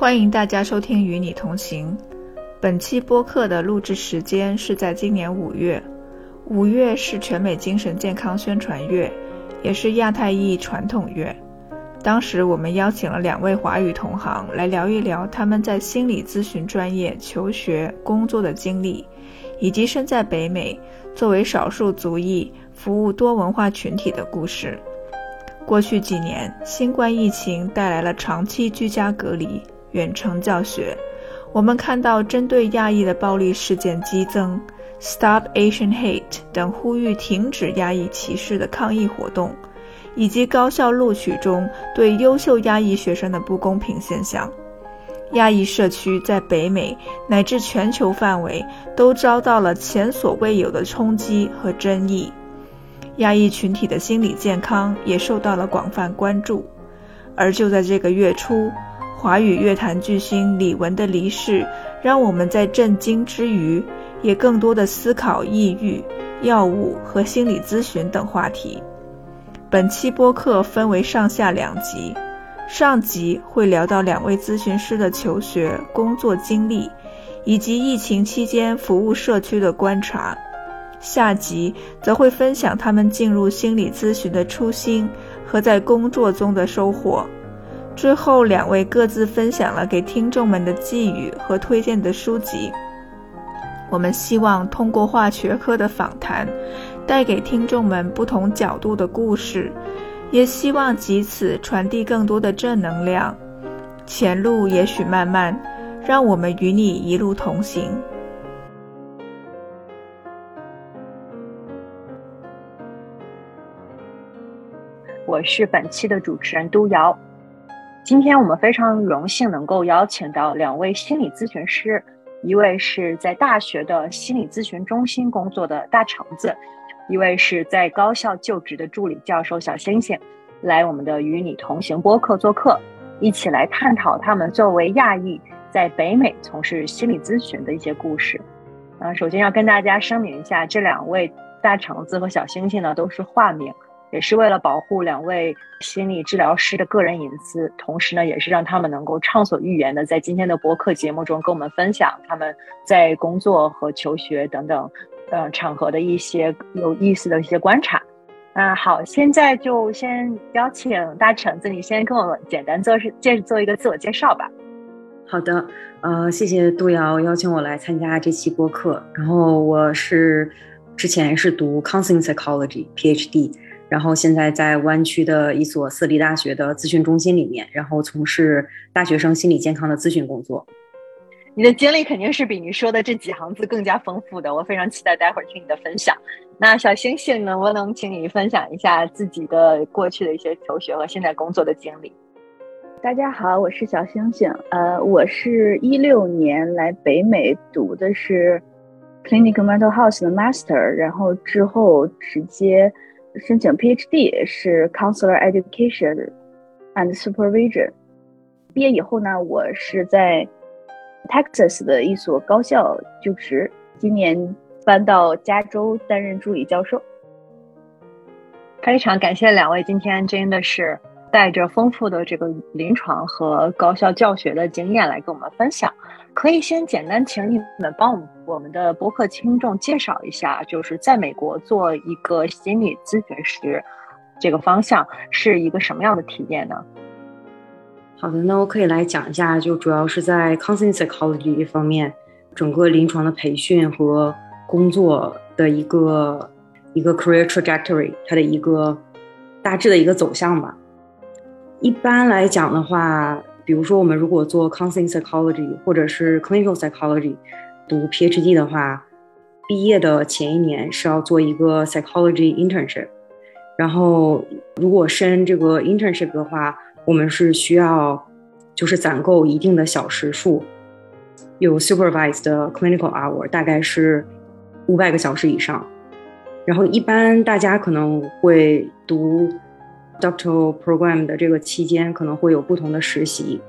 欢迎大家收听《与你同行》。本期播客的录制时间是在今年五月。五月是全美精神健康宣传月，也是亚太裔传统月。当时我们邀请了两位华语同行来聊一聊他们在心理咨询专业求学、工作的经历，以及身在北美作为少数族裔服务多文化群体的故事。过去几年，新冠疫情带来了长期居家隔离、远程教学。我们看到针对亚裔的暴力事件激增，Stop Asian Hate 等呼吁停止亚裔歧视的抗议活动。以及高校录取中对优秀亚裔学生的不公平现象，亚裔社区在北美乃至全球范围都遭到了前所未有的冲击和争议，亚裔群体的心理健康也受到了广泛关注。而就在这个月初，华语乐坛巨星李玟的离世，让我们在震惊之余，也更多的思考抑郁、药物和心理咨询等话题。本期播客分为上下两集，上集会聊到两位咨询师的求学、工作经历，以及疫情期间服务社区的观察；下集则会分享他们进入心理咨询的初心和在工作中的收获。最后，两位各自分享了给听众们的寄语和推荐的书籍。我们希望通过化学科的访谈。带给听众们不同角度的故事，也希望借此传递更多的正能量。前路也许漫漫，让我们与你一路同行。我是本期的主持人都瑶。今天我们非常荣幸能够邀请到两位心理咨询师，一位是在大学的心理咨询中心工作的大橙子。一位是在高校就职的助理教授小星星，来我们的与你同行播客做客，一起来探讨他们作为亚裔在北美从事心理咨询的一些故事。啊，首先要跟大家声明一下，这两位大橙子和小星星呢都是化名，也是为了保护两位心理治疗师的个人隐私，同时呢也是让他们能够畅所欲言的在今天的播客节目中跟我们分享他们在工作和求学等等。呃，场合的一些有意思的一些观察。那好，现在就先邀请大橙子，你先跟我简单做介做一个自我介绍吧。好的，呃，谢谢杜瑶邀请我来参加这期播客。然后我是之前是读 counseling psychology PhD，然后现在在湾区的一所私立大学的咨询中心里面，然后从事大学生心理健康的咨询工作。你的经历肯定是比你说的这几行字更加丰富的，我非常期待待会儿听你的分享。那小星星能不能请你分享一下自己的过去的一些求学和现在工作的经历？大家好，我是小星星，呃，我是一六年来北美读的是 Clinical Mental Health 的 Master，然后之后直接申请 PhD 是 Counselor Education and Supervision。毕业以后呢，我是在 Texas 的一所高校就职，今年搬到加州担任助理教授。非常感谢两位今天真的是带着丰富的这个临床和高校教学的经验来跟我们分享。可以先简单请你们帮我们我们的博客听众介绍一下，就是在美国做一个心理咨询师这个方向是一个什么样的体验呢？好的，那我可以来讲一下，就主要是在 counseling psychology 方面，整个临床的培训和工作的一个一个 career trajectory，它的一个大致的一个走向吧。一般来讲的话，比如说我们如果做 counseling psychology 或者是 clinical psychology，读 PhD 的话，毕业的前一年是要做一个 psychology internship，然后如果申这个 internship 的话。我们是需要，就是攒够一定的小时数，有 supervised 的 clinical hour，大概是五百个小时以上。然后一般大家可能会读 doctoral program 的这个期间，可能会有不同的实习。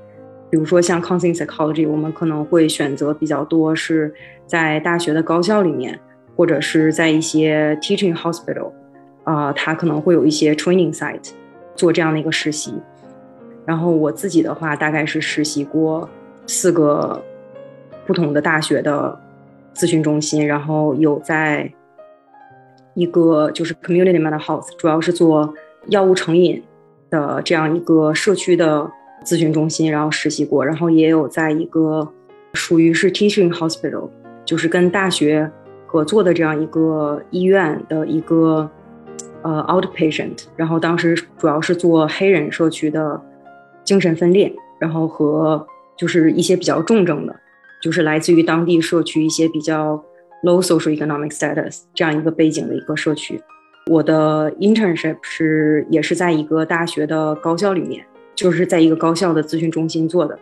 比如说像 counseling psychology，我们可能会选择比较多是在大学的高校里面，或者是在一些 teaching hospital，啊，它可能会有一些 training site 做这样的一个实习。然后我自己的话，大概是实习过四个不同的大学的咨询中心，然后有在一个就是 community mental health，主要是做药物成瘾的这样一个社区的咨询中心，然后实习过，然后也有在一个属于是 teaching hospital，就是跟大学合作的这样一个医院的一个呃 outpatient，然后当时主要是做黑人社区的精神分裂，然后和就是一些比较重症的，就是来自于当地社区一些比较 low social economic status 这样一个背景的一个社区。我的 internship 是也是在一个大学的高校里面，就是在一个高校的咨询中心做的。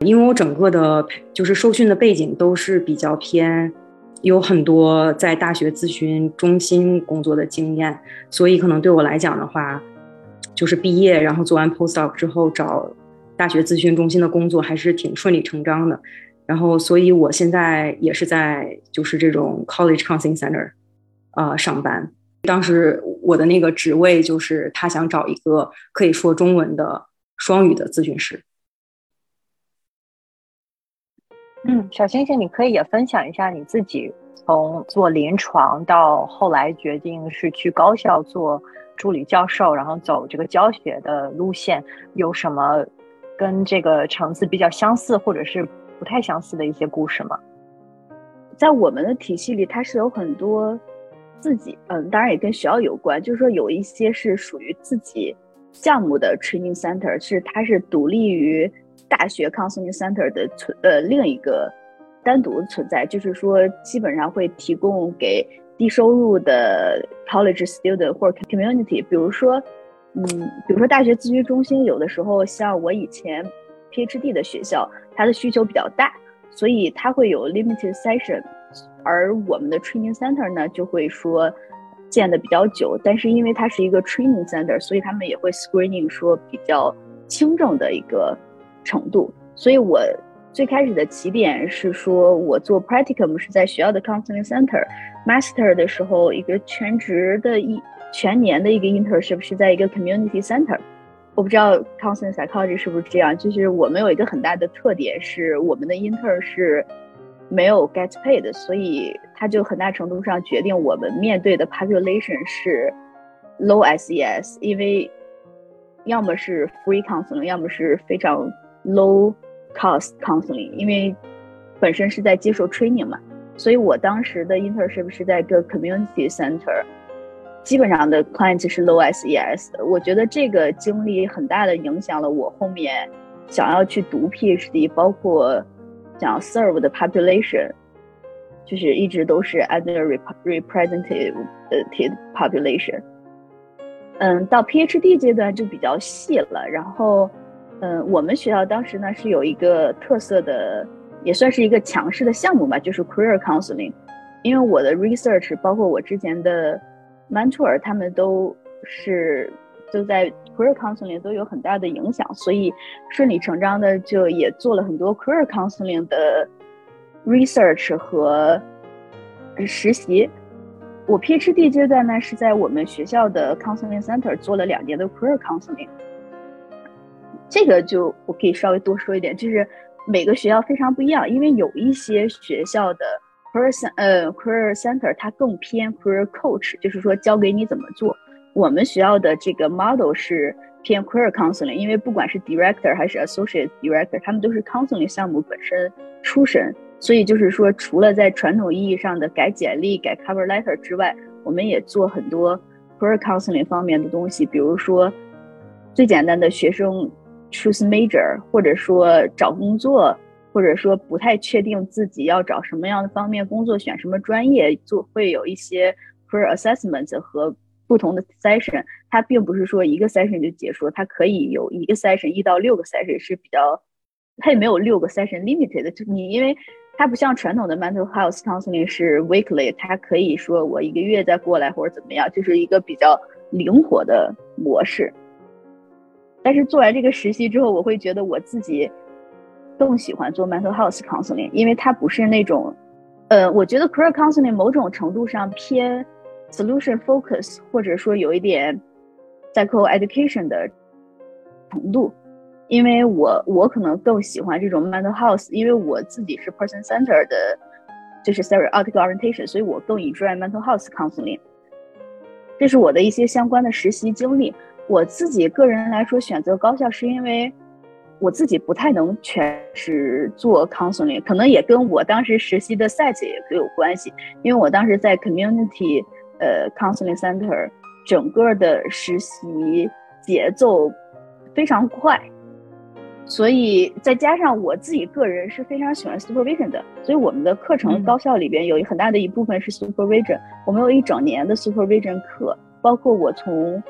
因为我整个的就是受训的背景都是比较偏，有很多在大学咨询中心工作的经验，所以可能对我来讲的话，就是毕业然后做完 postdoc 之后找大学咨询中心的工作还是挺顺理成章的。然后，所以我现在也是在就是这种 college counseling center，呃，上班。当时我的那个职位就是他想找一个可以说中文的双语的咨询师。嗯，小星星，你可以也分享一下你自己从做临床到后来决定是去高校做助理教授，然后走这个教学的路线，有什么跟这个层次比较相似或者是不太相似的一些故事吗？在我们的体系里，它是有很多。自己，嗯，当然也跟学校有关，就是说有一些是属于自己项目的 training center，是它是独立于大学 counseling center 的存，呃，另一个单独存在，就是说基本上会提供给低收入的 college student 或者 community，比如说，嗯，比如说大学咨询中心，有的时候像我以前 PhD 的学校，它的需求比较大，所以它会有 limited session。而我们的 training center 呢，就会说建的比较久，但是因为它是一个 training center，所以他们也会 screening 说比较轻重的一个程度。所以我最开始的起点是说我做 practicum 是在学校的 counseling center，master 的时候一个全职的一全年的一个 internship 是在一个 community center。我不知道 counseling psychology 是不是这样，就是我们有一个很大的特点是我们的 inter 是。没有 get paid，所以它就很大程度上决定我们面对的 population 是 low SES，因为要么是 free counseling，要么是非常 low cost counseling，因为本身是在接受 training 嘛。所以我当时的 internship 是在一个 community center，基本上的 client 是 low SES。我觉得这个经历很大的影响了我后面想要去读 PhD，包括。讲 serve 的 population，就是一直都是 under representative population。嗯，到 PhD 阶段就比较细了。然后，嗯，我们学校当时呢是有一个特色的，也算是一个强势的项目吧，就是 career counseling。因为我的 research，包括我之前的 mentor，他们都是。就在 career counseling 都有很大的影响，所以顺理成章的就也做了很多 career counseling 的 research 和实习。我 PhD 阶段呢是在我们学校的 counseling center 做了两年的 career counseling。这个就我可以稍微多说一点，就是每个学校非常不一样，因为有一些学校的 career 呃 career center 它更偏 career coach，就是说教给你怎么做。我们学校的这个 model 是偏 career counseling，因为不管是 director 还是 associate director，他们都是 counseling 项目本身出身，所以就是说，除了在传统意义上的改简历、改 cover letter 之外，我们也做很多 career counseling 方面的东西，比如说最简单的学生 choose major，或者说找工作，或者说不太确定自己要找什么样的方面工作，选什么专业，做会有一些 career assessment 和。不同的 session，它并不是说一个 session 就结束了，它可以有一个 session 一到六个 session 是比较，它也没有六个 session limited，就你因为它不像传统的 mental health counseling 是 weekly，它可以说我一个月再过来或者怎么样，就是一个比较灵活的模式。但是做完这个实习之后，我会觉得我自己更喜欢做 mental health counseling，因为它不是那种，呃，我觉得 career counseling 某种程度上偏。Solution focus，或者说有一点 psycho education 的程度，因为我我可能更喜欢这种 mental health，因为我自己是 person center 的，就是 therapeutic orientation，所以我更 enjoy mental health counseling。这是我的一些相关的实习经历。我自己个人来说，选择高校是因为我自己不太能全职做 counseling，可能也跟我当时实习的 site 也有关系。因为我当时在 community 呃 counseling center，整个的实习节奏非常快，所以再加上我自己个人是非常喜欢 supervision 的，所以我们的课程高校里边有很大的一部分是 supervision，我们有一整年的 supervision 课，包括我从。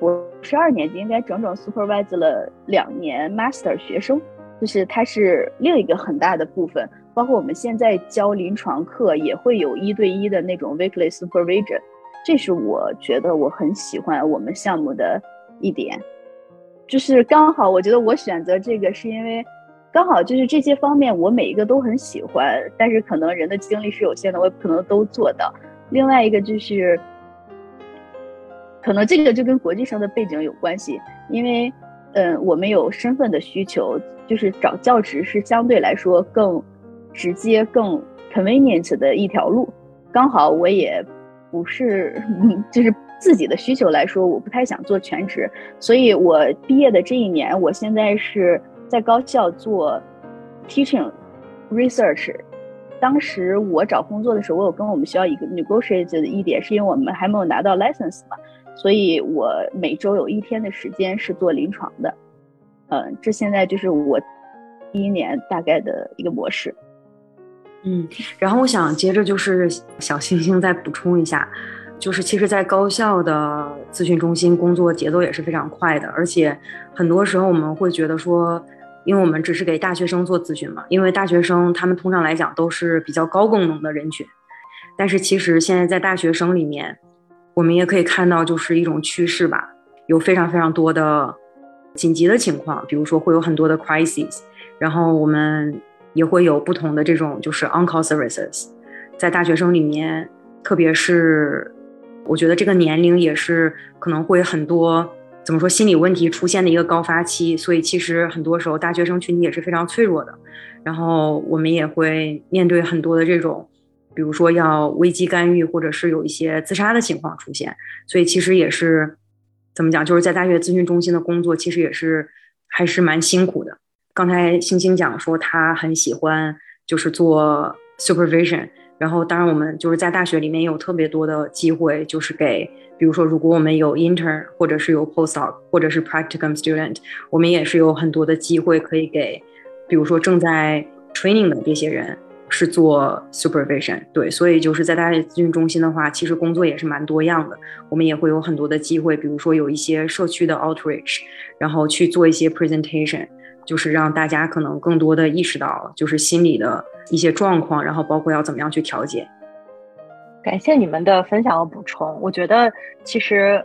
我十二年级应该整整 supervise 了两年 master 学生，就是它是另一个很大的部分。包括我们现在教临床课也会有一对一的那种 weekly supervision，这是我觉得我很喜欢我们项目的一点。就是刚好我觉得我选择这个是因为刚好就是这些方面我每一个都很喜欢，但是可能人的精力是有限的，我也不可能都做到。另外一个就是。可能这个就跟国际生的背景有关系，因为，嗯，我们有身份的需求，就是找教职是相对来说更直接、更 convenient 的一条路。刚好我也不是，就是自己的需求来说，我不太想做全职，所以我毕业的这一年，我现在是在高校做 teaching research。当时我找工作的时候，我有跟我们学校一个 negotiate 的一点，是因为我们还没有拿到 license 嘛。所以我每周有一天的时间是做临床的，嗯，这现在就是我第一年大概的一个模式。嗯，然后我想接着就是小星星再补充一下，就是其实，在高校的咨询中心工作节奏也是非常快的，而且很多时候我们会觉得说，因为我们只是给大学生做咨询嘛，因为大学生他们通常来讲都是比较高功能的人群，但是其实现在在大学生里面。我们也可以看到，就是一种趋势吧，有非常非常多的紧急的情况，比如说会有很多的 crises，然后我们也会有不同的这种就是 on-call services，在大学生里面，特别是我觉得这个年龄也是可能会很多怎么说心理问题出现的一个高发期，所以其实很多时候大学生群体也是非常脆弱的，然后我们也会面对很多的这种。比如说要危机干预，或者是有一些自杀的情况出现，所以其实也是怎么讲，就是在大学咨询中心的工作，其实也是还是蛮辛苦的。刚才星星讲说他很喜欢就是做 supervision，然后当然我们就是在大学里面有特别多的机会，就是给比如说如果我们有 intern 或者是有 postdoc 或者是 practicum student，我们也是有很多的机会可以给，比如说正在 training 的这些人。是做 supervision，对，所以就是在大学咨询中心的话，其实工作也是蛮多样的。我们也会有很多的机会，比如说有一些社区的 outreach，然后去做一些 presentation，就是让大家可能更多的意识到，就是心理的一些状况，然后包括要怎么样去调节。感谢你们的分享和补充，我觉得其实。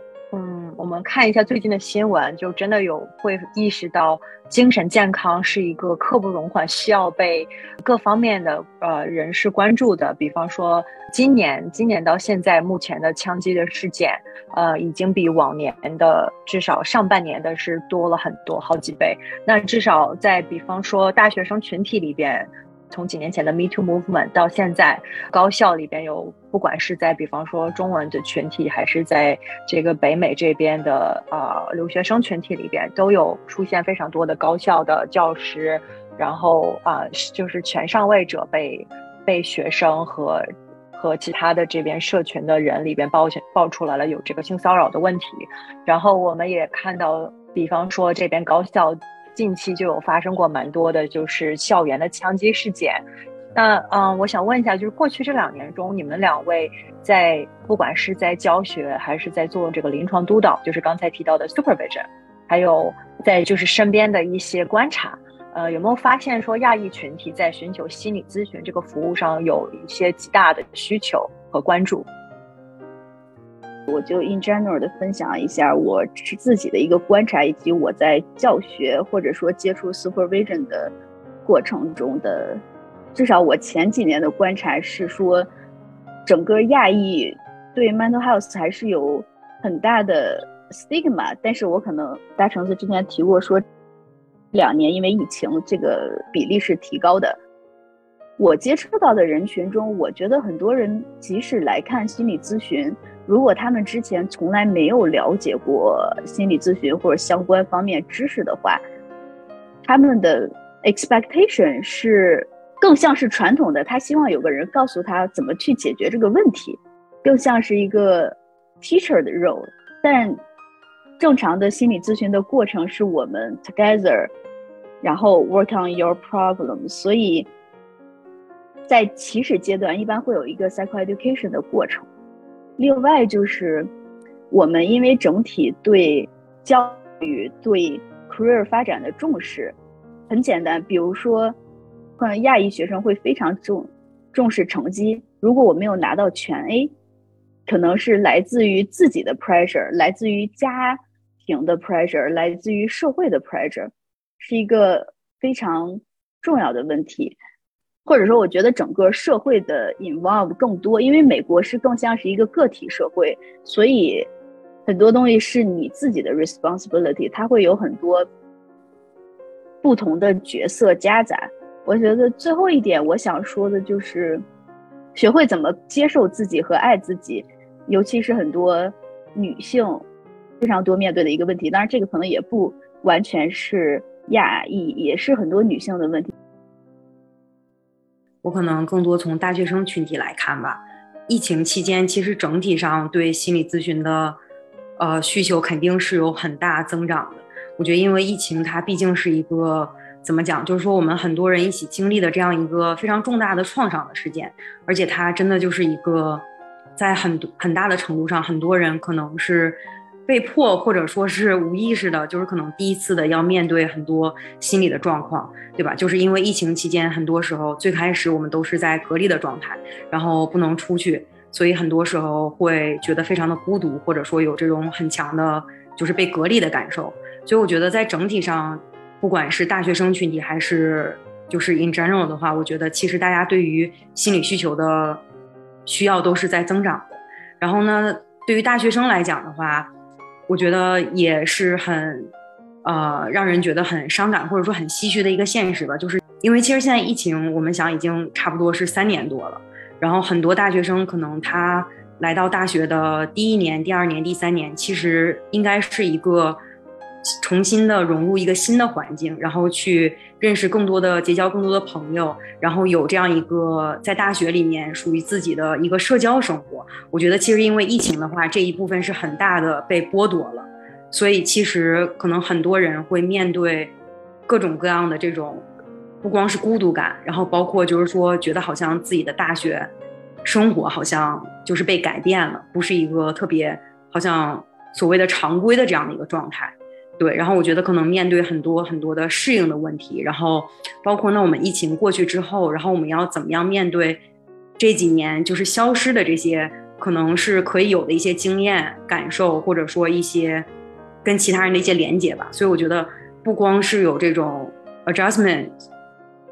我们看一下最近的新闻，就真的有会意识到精神健康是一个刻不容缓、需要被各方面的呃人士关注的。比方说，今年今年到现在目前的枪击的事件，呃，已经比往年的至少上半年的是多了很多，好几倍。那至少在比方说大学生群体里边。从几年前的 Me Too Movement 到现在，高校里边有，不管是在比方说中文的群体，还是在这个北美这边的呃留学生群体里边，都有出现非常多的高校的教师，然后啊，就是全上位者被被学生和和其他的这边社群的人里边爆爆出来了有这个性骚扰的问题，然后我们也看到，比方说这边高校。近期就有发生过蛮多的，就是校园的枪击事件。那嗯，我想问一下，就是过去这两年中，你们两位在不管是在教学还是在做这个临床督导，就是刚才提到的 supervision，还有在就是身边的一些观察，呃，有没有发现说亚裔群体在寻求心理咨询这个服务上有一些极大的需求和关注？我就 in general 的分享一下我是自己的一个观察，以及我在教学或者说接触 supervision 的过程中的，至少我前几年的观察是说，整个亚裔对 mental health 还是有很大的 stigma。但是我可能大橙子之前提过说，两年因为疫情，这个比例是提高的。我接触到的人群中，我觉得很多人即使来看心理咨询，如果他们之前从来没有了解过心理咨询或者相关方面知识的话，他们的 expectation 是更像是传统的，他希望有个人告诉他怎么去解决这个问题，更像是一个 teacher 的 role。但正常的心理咨询的过程是我们 together，然后 work on your problem。所以在起始阶段，一般会有一个 psychoeducation 的过程。另外就是我们因为整体对教育对 career 发展的重视，很简单，比如说，可能亚裔学生会非常重重视成绩，如果我没有拿到全 A，可能是来自于自己的 pressure，来自于家庭的 pressure，来自于社会的 pressure，是一个非常重要的问题，或者说，我觉得整个社会的 involve 更多，因为美国是更像是一个个体社会，所以很多东西是你自己的 responsibility，它会有很多。不同的角色加杂，我觉得最后一点我想说的就是，学会怎么接受自己和爱自己，尤其是很多女性非常多面对的一个问题。当然，这个可能也不完全是亚裔，也是很多女性的问题。我可能更多从大学生群体来看吧。疫情期间，其实整体上对心理咨询的呃需求肯定是有很大增长的。我觉得，因为疫情，它毕竟是一个怎么讲，就是说我们很多人一起经历的这样一个非常重大的创伤的事件，而且它真的就是一个在很很大的程度上，很多人可能是被迫或者说是无意识的，就是可能第一次的要面对很多心理的状况，对吧？就是因为疫情期间，很多时候最开始我们都是在隔离的状态，然后不能出去，所以很多时候会觉得非常的孤独，或者说有这种很强的，就是被隔离的感受。所以我觉得，在整体上，不管是大学生群体还是就是 in general 的话，我觉得其实大家对于心理需求的需要都是在增长的。然后呢，对于大学生来讲的话，我觉得也是很呃让人觉得很伤感或者说很唏嘘的一个现实吧。就是因为其实现在疫情，我们想已经差不多是三年多了，然后很多大学生可能他来到大学的第一年、第二年、第三年，其实应该是一个。重新的融入一个新的环境，然后去认识更多的、结交更多的朋友，然后有这样一个在大学里面属于自己的一个社交生活。我觉得其实因为疫情的话，这一部分是很大的被剥夺了，所以其实可能很多人会面对各种各样的这种，不光是孤独感，然后包括就是说觉得好像自己的大学生活好像就是被改变了，不是一个特别好像所谓的常规的这样的一个状态。对，然后我觉得可能面对很多很多的适应的问题，然后包括那我们疫情过去之后，然后我们要怎么样面对这几年就是消失的这些可能是可以有的一些经验感受，或者说一些跟其他人的一些连接吧。所以我觉得不光是有这种 adjustment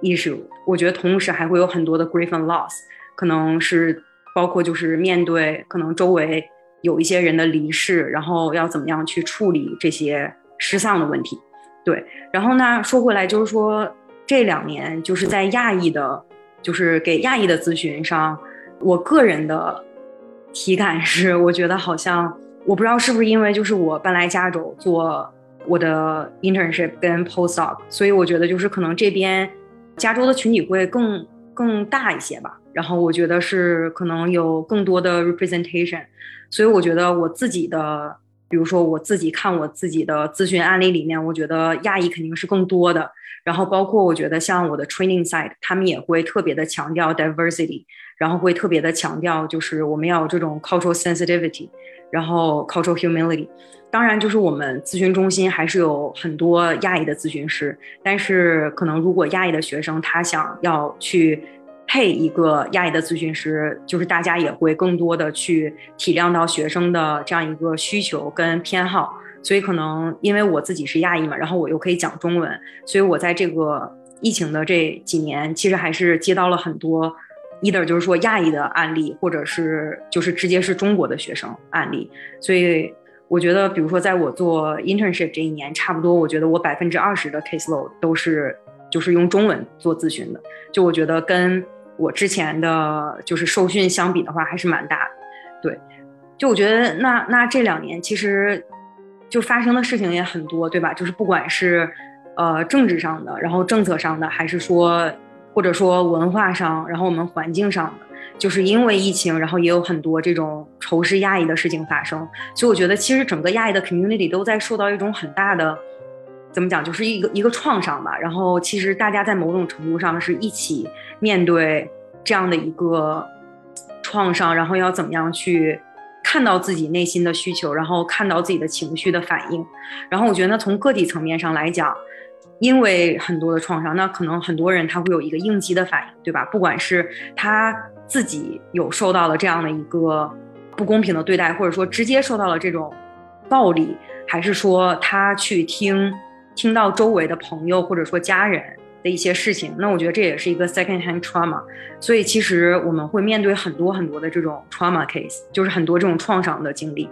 issue，我觉得同时还会有很多的 grief and loss，可能是包括就是面对可能周围有一些人的离世，然后要怎么样去处理这些。失丧的问题，对。然后呢，说回来就是说，这两年就是在亚裔的，就是给亚裔的咨询上，我个人的体感是，我觉得好像我不知道是不是因为就是我搬来加州做我的 internship 跟 postdoc，所以我觉得就是可能这边加州的群体会更更大一些吧。然后我觉得是可能有更多的 representation，所以我觉得我自己的。比如说我自己看我自己的咨询案例里面，我觉得亚裔肯定是更多的。然后包括我觉得像我的 training side，他们也会特别的强调 diversity，然后会特别的强调就是我们要有这种 cultural sensitivity，然后 cultural humility。当然，就是我们咨询中心还是有很多亚裔的咨询师，但是可能如果亚裔的学生他想要去。配一个亚裔的咨询师，就是大家也会更多的去体谅到学生的这样一个需求跟偏好，所以可能因为我自己是亚裔嘛，然后我又可以讲中文，所以我在这个疫情的这几年，其实还是接到了很多，either 就是说亚裔的案例，或者是就是直接是中国的学生案例，所以我觉得，比如说在我做 internship 这一年，差不多，我觉得我百分之二十的 case load 都是就是用中文做咨询的。就我觉得跟我之前的就是受训相比的话，还是蛮大的。对，就我觉得那那这两年其实就发生的事情也很多，对吧？就是不管是呃政治上的，然后政策上的，还是说或者说文化上，然后我们环境上的。就是因为疫情，然后也有很多这种仇视亚裔的事情发生，所以我觉得其实整个亚裔的 community 都在受到一种很大的，怎么讲，就是一个一个创伤吧。然后其实大家在某种程度上是一起面对这样的一个创伤，然后要怎么样去看到自己内心的需求，然后看到自己的情绪的反应。然后我觉得从个体层面上来讲，因为很多的创伤，那可能很多人他会有一个应激的反应，对吧？不管是他。自己有受到了这样的一个不公平的对待，或者说直接受到了这种暴力，还是说他去听听到周围的朋友或者说家人的一些事情，那我觉得这也是一个 second hand trauma。所以其实我们会面对很多很多的这种 trauma case，就是很多这种创伤的经历。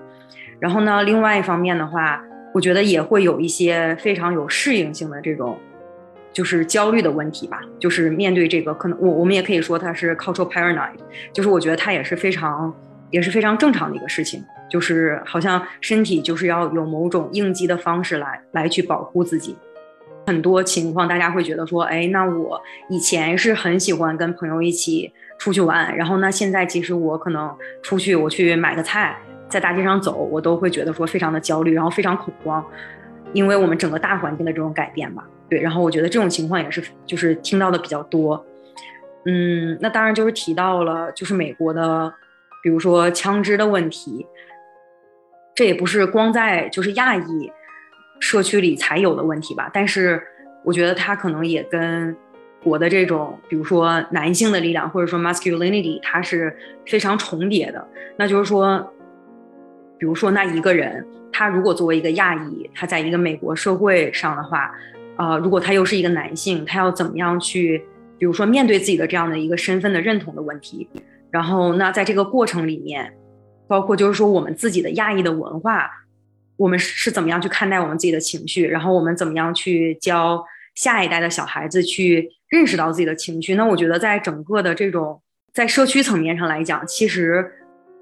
然后呢，另外一方面的话，我觉得也会有一些非常有适应性的这种。就是焦虑的问题吧，就是面对这个，可能我我们也可以说它是 cultural paranoid，就是我觉得它也是非常也是非常正常的一个事情，就是好像身体就是要有某种应激的方式来来去保护自己。很多情况大家会觉得说，哎，那我以前是很喜欢跟朋友一起出去玩，然后呢，现在其实我可能出去我去买个菜，在大街上走，我都会觉得说非常的焦虑，然后非常恐慌，因为我们整个大环境的这种改变吧。对，然后我觉得这种情况也是，就是听到的比较多。嗯，那当然就是提到了，就是美国的，比如说枪支的问题，这也不是光在就是亚裔社区里才有的问题吧？但是我觉得它可能也跟我的这种，比如说男性的力量或者说 masculinity，它是非常重叠的。那就是说，比如说那一个人，他如果作为一个亚裔，他在一个美国社会上的话。呃，如果他又是一个男性，他要怎么样去，比如说面对自己的这样的一个身份的认同的问题？然后，那在这个过程里面，包括就是说我们自己的亚裔的文化，我们是怎么样去看待我们自己的情绪？然后我们怎么样去教下一代的小孩子去认识到自己的情绪？那我觉得在整个的这种在社区层面上来讲，其实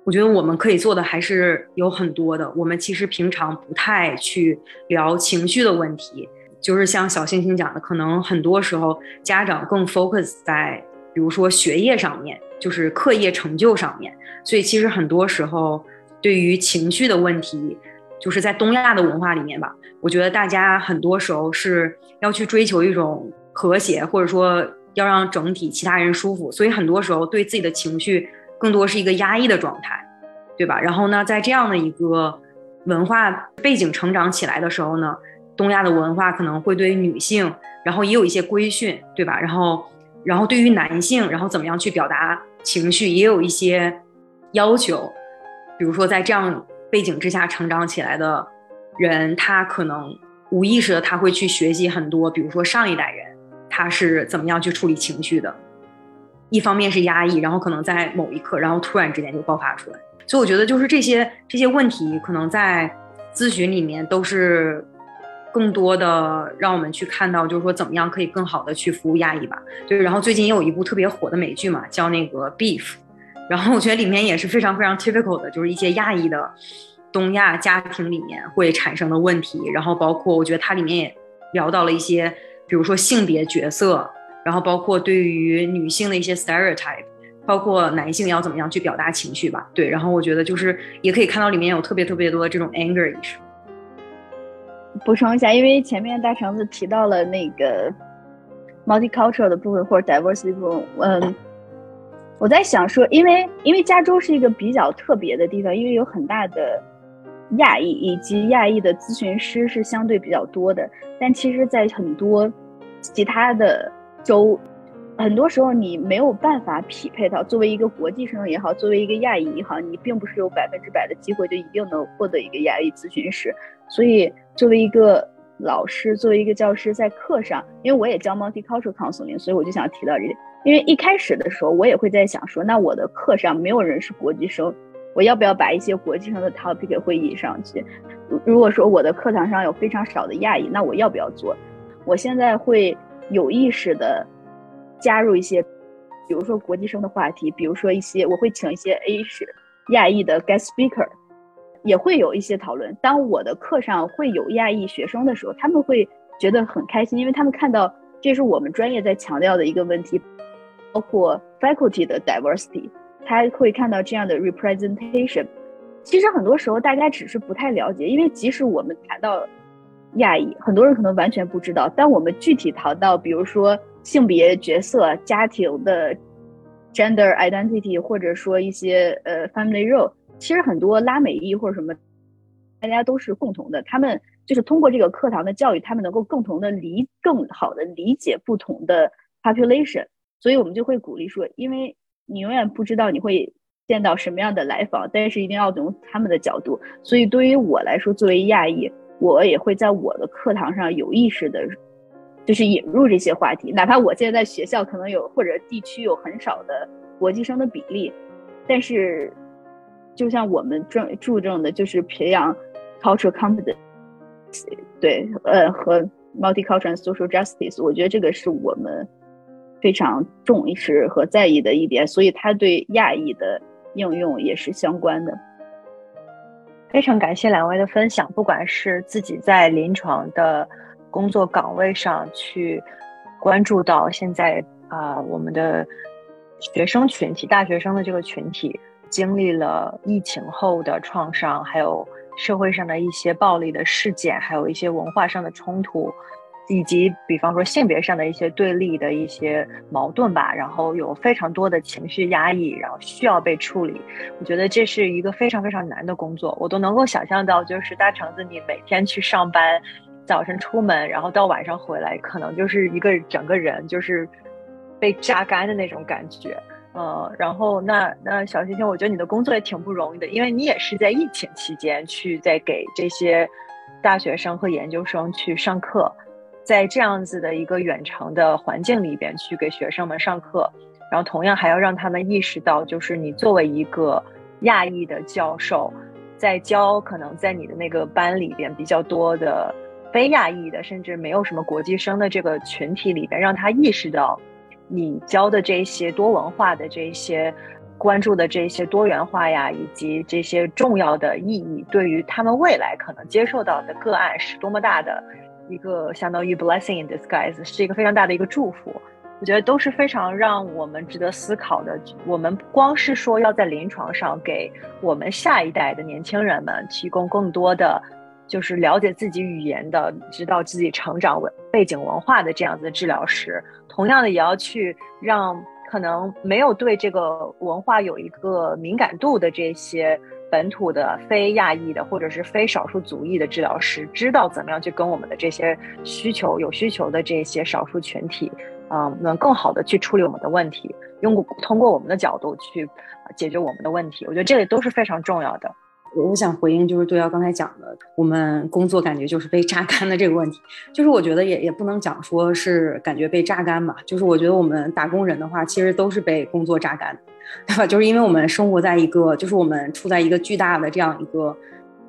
我觉得我们可以做的还是有很多的。我们其实平常不太去聊情绪的问题。就是像小星星讲的，可能很多时候家长更 focus 在，比如说学业上面，就是课业成就上面。所以其实很多时候，对于情绪的问题，就是在东亚的文化里面吧，我觉得大家很多时候是要去追求一种和谐，或者说要让整体其他人舒服。所以很多时候对自己的情绪更多是一个压抑的状态，对吧？然后呢，在这样的一个文化背景成长起来的时候呢？东亚的文化可能会对女性，然后也有一些规训，对吧？然后，然后对于男性，然后怎么样去表达情绪，也有一些要求。比如说，在这样背景之下成长起来的人，他可能无意识的他会去学习很多，比如说上一代人他是怎么样去处理情绪的。一方面是压抑，然后可能在某一刻，然后突然之间就爆发出来。所以我觉得，就是这些这些问题，可能在咨询里面都是。更多的让我们去看到，就是说怎么样可以更好的去服务亚裔吧。对，然后最近也有一部特别火的美剧嘛，叫那个 Beef，然后我觉得里面也是非常非常 typical 的，就是一些亚裔的东亚家庭里面会产生的问题。然后包括我觉得它里面也聊到了一些，比如说性别角色，然后包括对于女性的一些 stereotype，包括男性要怎么样去表达情绪吧。对，然后我觉得就是也可以看到里面有特别特别多的这种 anger issue。补充一下，因为前面大橙子提到了那个 multicultural 的部分或者 diversity 部分，嗯，我在想说，因为因为加州是一个比较特别的地方，因为有很大的亚裔以及亚裔的咨询师是相对比较多的，但其实，在很多其他的州，很多时候你没有办法匹配到，作为一个国际生也好，作为一个亚裔也好，你并不是有百分之百的机会就一定能获得一个亚裔咨询师，所以。作为一个老师，作为一个教师，在课上，因为我也教 multicultural counseling，所以我就想提到这点。因为一开始的时候，我也会在想说，那我的课上没有人是国际生，我要不要把一些国际上的 topic 会议上去？如果说我的课堂上有非常少的亚裔，那我要不要做？我现在会有意识的加入一些，比如说国际生的话题，比如说一些我会请一些 A 是亚裔的 guest speaker，也会有一些讨论。当我的课上会有亚裔学生的时候，他们会觉得很开心，因为他们看到这是我们专业在强调的一个问题，包括 faculty 的 diversity。他会看到这样的 representation，其实很多时候大家只是不太了解，因为即使我们谈到亚裔，很多人可能完全不知道。但我们具体谈到，比如说性别角色、家庭的 gender identity，或者说一些呃 family role，其实很多拉美裔或者什么，大家都是共同的。他们就是通过这个课堂的教育，他们能够共同的理更好的理解不同的 population，所以我们就会鼓励说，因为。你永远不知道你会见到什么样的来访，但是一定要从他们的角度。所以对于我来说，作为亚裔，我也会在我的课堂上有意识的，就是引入这些话题。哪怕我现在在学校可能有或者地区有很少的国际生的比例，但是就像我们正注重的就是培养 cultural competence，对，呃，和 multicultural social justice，我觉得这个是我们。非常重视和在意的一点，所以它对亚裔的应用也是相关的。非常感谢两位的分享，不管是自己在临床的工作岗位上去关注到现在啊，我们的学生群体、大学生的这个群体经历了疫情后的创伤，还有社会上的一些暴力的事件，还有一些文化上的冲突。以及，比方说性别上的一些对立的一些矛盾吧，然后有非常多的情绪压抑，然后需要被处理。我觉得这是一个非常非常难的工作，我都能够想象到，就是大橙子，你每天去上班，早晨出门，然后到晚上回来，可能就是一个整个人就是被榨干的那种感觉。嗯，然后那那小星星，我觉得你的工作也挺不容易的，因为你也是在疫情期间去在给这些大学生和研究生去上课。在这样子的一个远程的环境里边去给学生们上课，然后同样还要让他们意识到，就是你作为一个亚裔的教授，在教可能在你的那个班里边比较多的非亚裔的，甚至没有什么国际生的这个群体里边，让他意识到你教的这些多文化的这些关注的这些多元化呀，以及这些重要的意义，对于他们未来可能接受到的个案是多么大的。一个相当于 blessing in disguise，是一个非常大的一个祝福，我觉得都是非常让我们值得思考的。我们不光是说要在临床上给我们下一代的年轻人们提供更多的，就是了解自己语言的、知道自己成长文背景文化的这样子的治疗师，同样的也要去让可能没有对这个文化有一个敏感度的这些。本土的非亚裔的或者是非少数族裔的治疗师，知道怎么样去跟我们的这些需求有需求的这些少数群体，嗯，能更好的去处理我们的问题，用通过我们的角度去解决我们的问题。我觉得这个都是非常重要的。我想回应就是对要刚才讲的，我们工作感觉就是被榨干的这个问题，就是我觉得也也不能讲说是感觉被榨干吧，就是我觉得我们打工人的话，其实都是被工作榨干，对吧？就是因为我们生活在一个，就是我们处在一个巨大的这样一个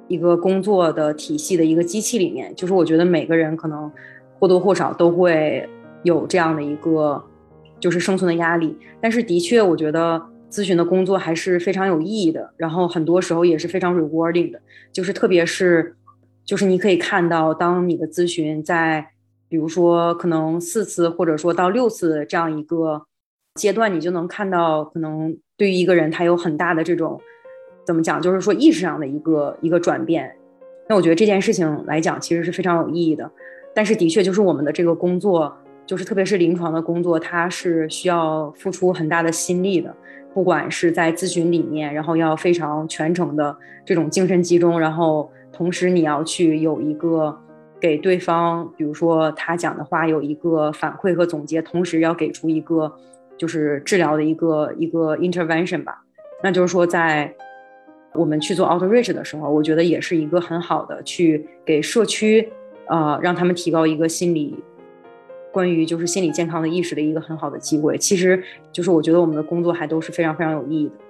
一个工作的体系的一个机器里面，就是我觉得每个人可能或多或少都会有这样的一个就是生存的压力，但是的确我觉得。咨询的工作还是非常有意义的，然后很多时候也是非常 rewarding 的，就是特别是，就是你可以看到，当你的咨询在，比如说可能四次或者说到六次这样一个阶段，你就能看到，可能对于一个人他有很大的这种，怎么讲，就是说意识上的一个一个转变。那我觉得这件事情来讲，其实是非常有意义的。但是的确，就是我们的这个工作，就是特别是临床的工作，它是需要付出很大的心力的。不管是在咨询里面，然后要非常全程的这种精神集中，然后同时你要去有一个给对方，比如说他讲的话有一个反馈和总结，同时要给出一个就是治疗的一个一个 intervention 吧。那就是说，在我们去做 outreach 的时候，我觉得也是一个很好的去给社区，呃，让他们提高一个心理。关于就是心理健康的意识的一个很好的机会，其实就是我觉得我们的工作还都是非常非常有意义的。